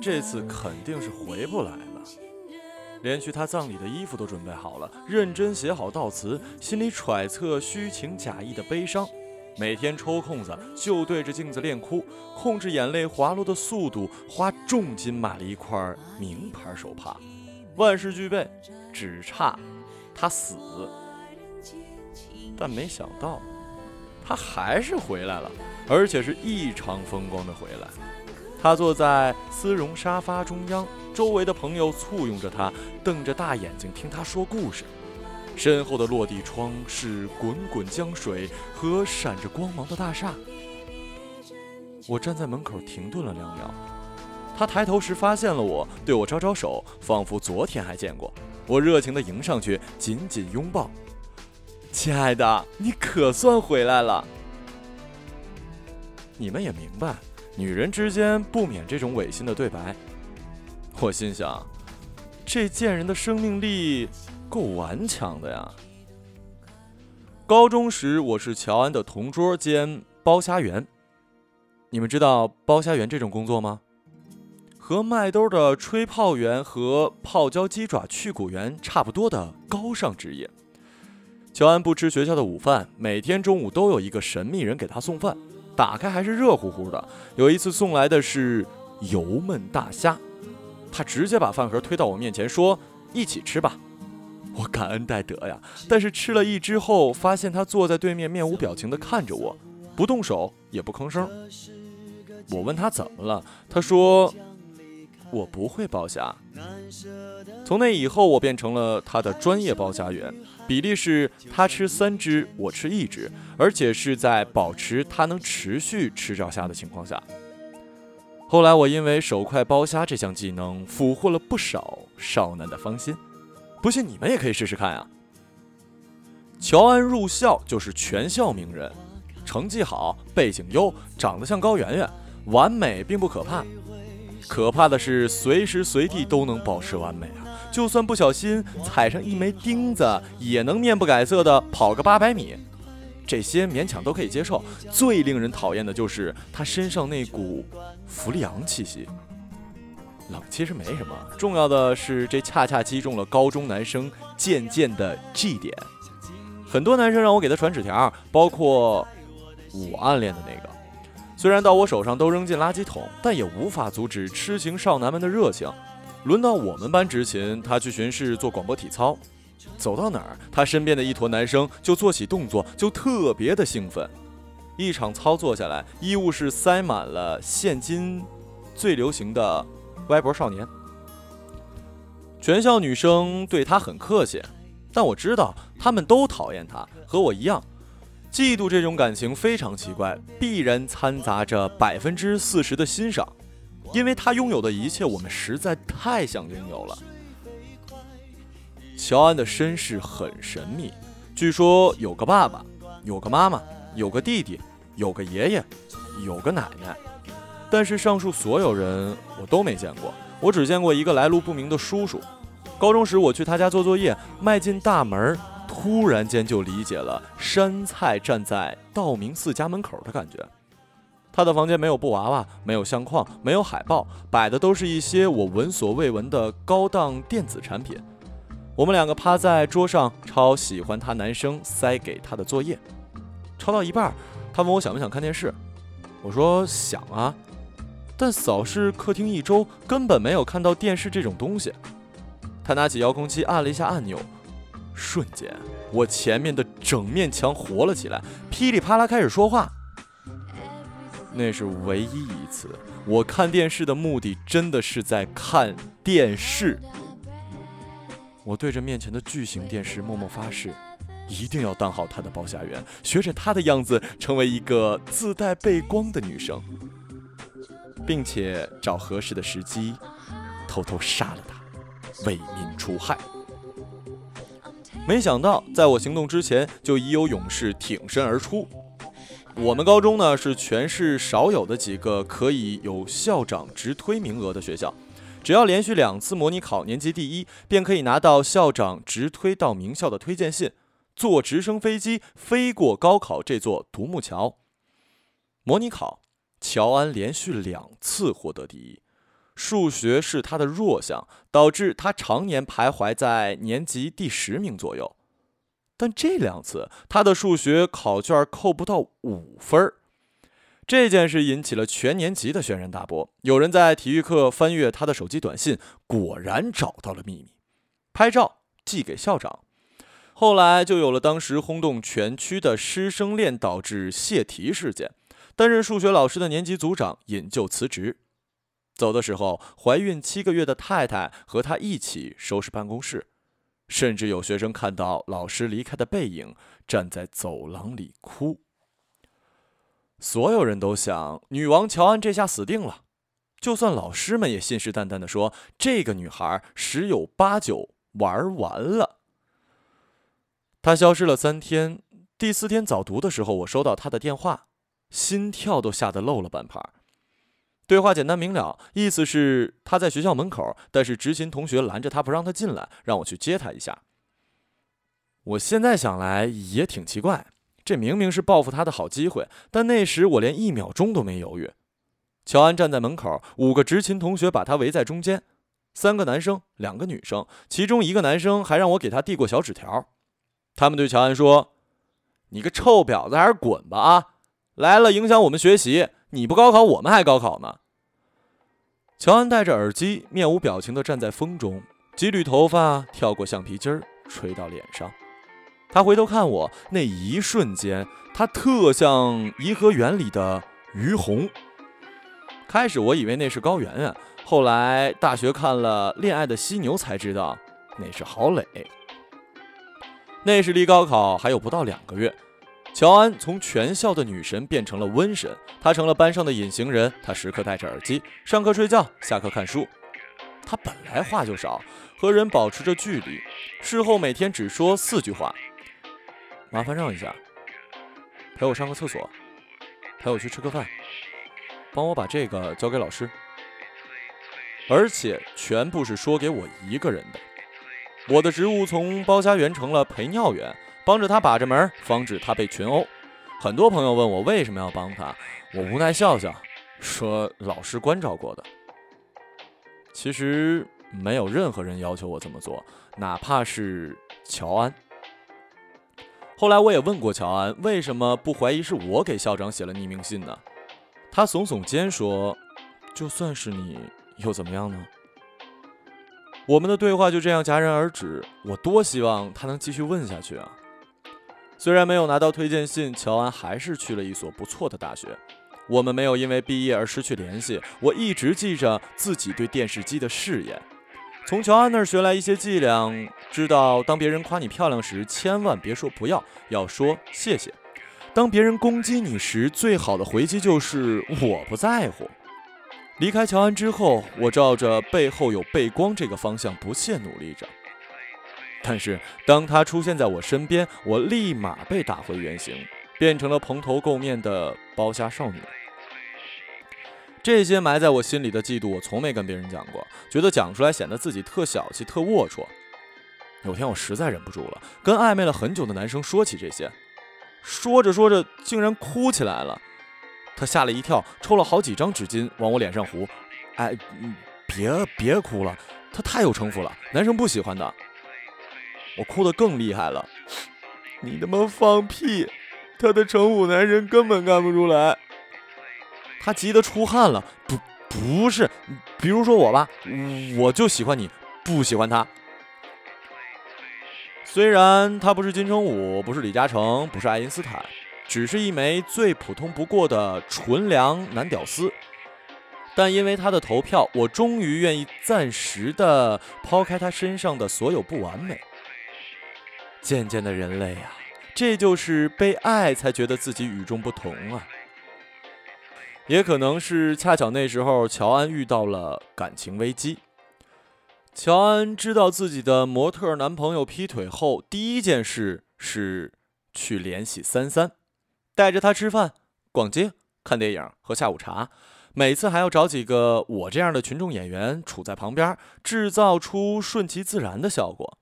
这次肯定是回不来了。连去他葬礼的衣服都准备好了，认真写好悼词，心里揣测虚情假意的悲伤。每天抽空子就对着镜子练哭，控制眼泪滑落的速度，花重金买了一块名牌手帕，万事俱备，只差他死。但没想到，他还是回来了，而且是异常风光的回来。他坐在丝绒沙发中央，周围的朋友簇拥着他，瞪着大眼睛听他说故事。身后的落地窗是滚滚江水和闪着光芒的大厦。我站在门口停顿了两秒，他抬头时发现了我，对我招招手，仿佛昨天还见过。我热情地迎上去，紧紧拥抱。亲爱的，你可算回来了。你们也明白，女人之间不免这种违心的对白。我心想，这贱人的生命力。够顽强的呀！高中时我是乔安的同桌兼包虾员。你们知道包虾员这种工作吗？和麦兜的吹泡员和泡椒鸡爪去骨员差不多的高尚职业。乔安不吃学校的午饭，每天中午都有一个神秘人给他送饭，打开还是热乎乎的。有一次送来的是油焖大虾，他直接把饭盒推到我面前说：“一起吃吧。”我感恩戴德呀，但是吃了一只后，发现他坐在对面，面无表情地看着我，不动手也不吭声。我问他怎么了，他说我不会剥虾。从那以后，我变成了他的专业剥虾员，比例是他吃三只，我吃一只，而且是在保持他能持续吃着虾的情况下。后来，我因为手快剥虾这项技能，俘获了不少少男的芳心。不信你们也可以试试看啊！乔安入校就是全校名人，成绩好，背景优，长得像高圆圆，完美并不可怕，可怕的是随时随地都能保持完美啊！就算不小心踩上一枚钉子，也能面不改色的跑个八百米，这些勉强都可以接受。最令人讨厌的就是他身上那股弗利昂气息。冷其实没什么，重要的是这恰恰击中了高中男生渐渐的 G 点。很多男生让我给他传纸条，包括我暗恋的那个。虽然到我手上都扔进垃圾桶，但也无法阻止痴情少男们的热情。轮到我们班执勤，他去巡视做广播体操，走到哪儿，他身边的一坨男生就做起动作，就特别的兴奋。一场操作下来，医务室塞满了现今最流行的。歪脖少年，全校女生对他很客气，但我知道他们都讨厌他，和我一样，嫉妒这种感情非常奇怪，必然掺杂着百分之四十的欣赏，因为他拥有的一切，我们实在太想拥有了。乔安的身世很神秘，据说有个爸爸，有个妈妈，有个弟弟，有个爷爷，有个奶奶。但是上述所有人我都没见过，我只见过一个来路不明的叔叔。高中时我去他家做作业，迈进大门，突然间就理解了山菜站在道明寺家门口的感觉。他的房间没有布娃娃，没有相框，没有海报，摆的都是一些我闻所未闻的高档电子产品。我们两个趴在桌上抄喜欢他男生塞给他的作业，抄到一半，他问我想不想看电视，我说想啊。但扫视客厅一周，根本没有看到电视这种东西。他拿起遥控器按了一下按钮，瞬间，我前面的整面墙活了起来，噼里啪啦开始说话。那是唯一一次，我看电视的目的真的是在看电视。我对着面前的巨型电视默默发誓，一定要当好他的包下员，学着他的样子，成为一个自带背光的女生。并且找合适的时机，偷偷杀了他，为民除害。没想到，在我行动之前，就已有勇士挺身而出。我们高中呢，是全市少有的几个可以有校长直推名额的学校。只要连续两次模拟考年级第一，便可以拿到校长直推到名校的推荐信，坐直升飞机飞过高考这座独木桥。模拟考。乔安连续两次获得第一，数学是他的弱项，导致他常年徘徊在年级第十名左右。但这两次，他的数学考卷扣不到五分儿这件事引起了全年级的轩然大波。有人在体育课翻阅他的手机短信，果然找到了秘密，拍照寄给校长。后来就有了当时轰动全区的师生恋导致泄题事件。担任数学老师的年级组长引咎辞职，走的时候，怀孕七个月的太太和他一起收拾办公室，甚至有学生看到老师离开的背影，站在走廊里哭。所有人都想，女王乔安这下死定了。就算老师们也信誓旦旦地说，这个女孩十有八九玩完了。她消失了三天，第四天早读的时候，我收到她的电话。心跳都吓得漏了半拍。对话简单明了，意思是他在学校门口，但是执勤同学拦着他不让他进来，让我去接他一下。我现在想来也挺奇怪，这明明是报复他的好机会，但那时我连一秒钟都没犹豫。乔安站在门口，五个执勤同学把他围在中间，三个男生，两个女生，其中一个男生还让我给他递过小纸条。他们对乔安说：“你个臭婊子，还是滚吧啊！”来了，影响我们学习。你不高考，我们还高考呢。乔安戴着耳机，面无表情地站在风中，几缕头发跳过橡皮筋儿，吹到脸上。他回头看我，那一瞬间，他特像颐和园里的于红。开始我以为那是高圆圆，后来大学看了《恋爱的犀牛》才知道那是郝蕾。那时离高考还有不到两个月。乔安从全校的女神变成了瘟神，她成了班上的隐形人。她时刻戴着耳机，上课睡觉，下课看书。她本来话就少，和人保持着距离。事后每天只说四句话：“麻烦让一下，陪我上个厕所，陪我去吃个饭，帮我把这个交给老师。”而且全部是说给我一个人的。我的职务从包家员成了陪尿员。帮着他把着门，防止他被群殴。很多朋友问我为什么要帮他，我无奈笑笑，说老师关照过的。其实没有任何人要求我这么做，哪怕是乔安。后来我也问过乔安，为什么不怀疑是我给校长写了匿名信呢？他耸耸肩说：“就算是你，又怎么样呢？”我们的对话就这样戛然而止。我多希望他能继续问下去啊！虽然没有拿到推荐信，乔安还是去了一所不错的大学。我们没有因为毕业而失去联系。我一直记着自己对电视机的誓言，从乔安那儿学来一些伎俩，知道当别人夸你漂亮时，千万别说不要，要说谢谢；当别人攻击你时，最好的回击就是我不在乎。离开乔安之后，我照着背后有背光这个方向不懈努力着。但是，当他出现在我身边，我立马被打回原形，变成了蓬头垢面的包虾少女。这些埋在我心里的嫉妒，我从没跟别人讲过，觉得讲出来显得自己特小气、特龌龊。有天，我实在忍不住了，跟暧昧了很久的男生说起这些，说着说着，竟然哭起来了。他吓了一跳，抽了好几张纸巾往我脸上糊。哎，别别哭了，他太有城府了，男生不喜欢的。我哭得更厉害了，你他妈放屁！他的成武男人根本看不出来。他急得出汗了，不不是，比如说我吧，我就喜欢你，不喜欢他。虽然他不是金城武，不是李嘉诚，不是爱因斯坦，只是一枚最普通不过的纯良男屌丝，但因为他的投票，我终于愿意暂时的抛开他身上的所有不完美。渐渐的，人类啊，这就是被爱才觉得自己与众不同啊。也可能是恰巧那时候乔安遇到了感情危机。乔安知道自己的模特男朋友劈腿后，第一件事是去联系三三，带着他吃饭、逛街、看电影、喝下午茶，每次还要找几个我这样的群众演员处在旁边，制造出顺其自然的效果。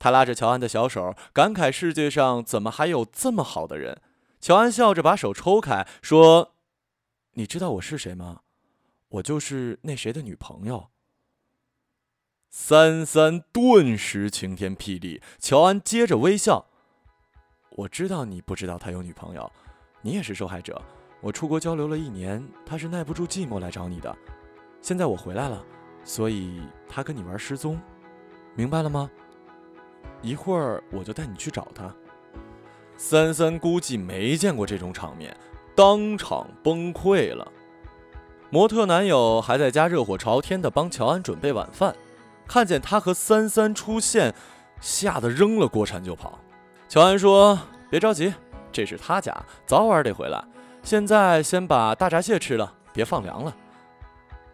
他拉着乔安的小手，感慨世界上怎么还有这么好的人。乔安笑着把手抽开，说：“你知道我是谁吗？我就是那谁的女朋友。三三顿时晴天霹雳，乔安接着微笑：“我知道你不知道他有女朋友，你也是受害者。我出国交流了一年，他是耐不住寂寞来找你的。现在我回来了，所以他跟你玩失踪，明白了吗？一会儿我就带你去找他。”三三估计没见过这种场面，当场崩溃了。模特男友还在家热火朝天的帮乔安准备晚饭，看见他和三三出现，吓得扔了锅铲就跑。乔安说：“别着急，这是他家，早晚得回来。现在先把大闸蟹吃了，别放凉了。”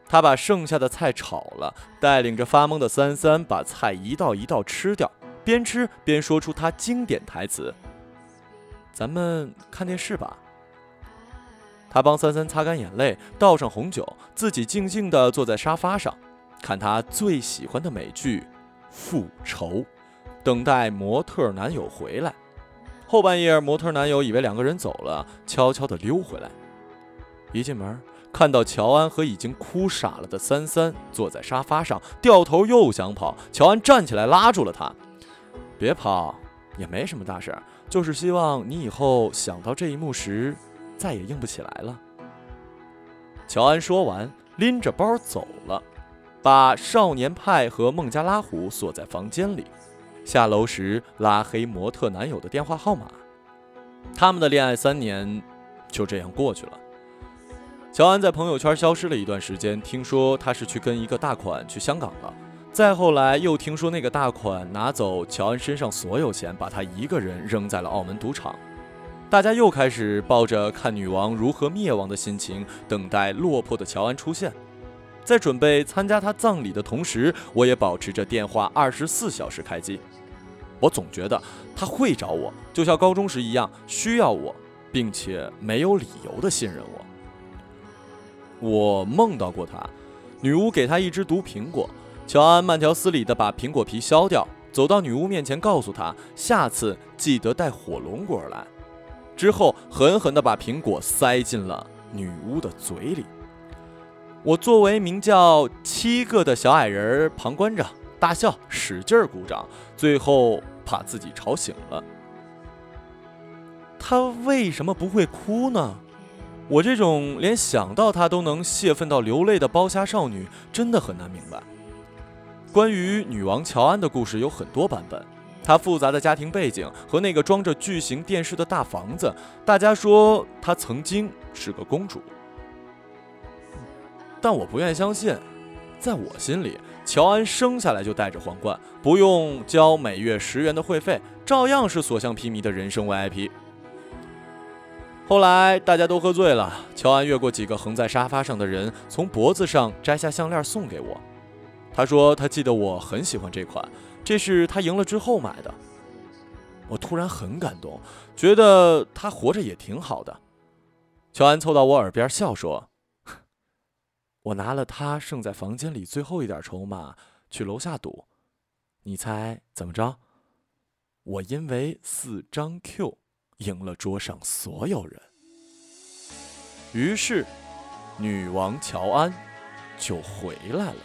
他把剩下的菜炒了，带领着发懵的三三把菜一道一道吃掉，边吃边说出他经典台词。咱们看电视吧。他帮三三擦干眼泪，倒上红酒，自己静静地坐在沙发上，看他最喜欢的美剧《复仇》，等待模特男友回来。后半夜，模特男友以为两个人走了，悄悄地溜回来。一进门，看到乔安和已经哭傻了的三三坐在沙发上，掉头又想跑。乔安站起来拉住了他：“别跑，也没什么大事。”就是希望你以后想到这一幕时，再也硬不起来了。乔安说完，拎着包走了，把少年派和孟加拉虎锁在房间里。下楼时拉黑模特男友的电话号码，他们的恋爱三年就这样过去了。乔安在朋友圈消失了一段时间，听说他是去跟一个大款去香港了。再后来，又听说那个大款拿走乔安身上所有钱，把他一个人扔在了澳门赌场。大家又开始抱着看女王如何灭亡的心情，等待落魄的乔安出现。在准备参加他葬礼的同时，我也保持着电话二十四小时开机。我总觉得他会找我，就像高中时一样，需要我，并且没有理由的信任我。我梦到过他，女巫给他一只毒苹果。乔安慢条斯理地把苹果皮削掉，走到女巫面前，告诉她：“下次记得带火龙果来。”之后狠狠地把苹果塞进了女巫的嘴里。我作为名叫七个的小矮人，旁观着，大笑，使劲儿鼓掌，最后把自己吵醒了。他为什么不会哭呢？我这种连想到他都能泄愤到流泪的包虾少女，真的很难明白。关于女王乔安的故事有很多版本，她复杂的家庭背景和那个装着巨型电视的大房子，大家说她曾经是个公主，但我不愿相信。在我心里，乔安生下来就戴着皇冠，不用交每月十元的会费，照样是所向披靡的人生 VIP。后来大家都喝醉了，乔安越过几个横在沙发上的人，从脖子上摘下项链送给我。他说：“他记得我很喜欢这款，这是他赢了之后买的。”我突然很感动，觉得他活着也挺好的。乔安凑到我耳边笑说：“我拿了他剩在房间里最后一点筹码去楼下赌，你猜怎么着？我因为四张 Q 赢了桌上所有人。于是，女王乔安就回来了。”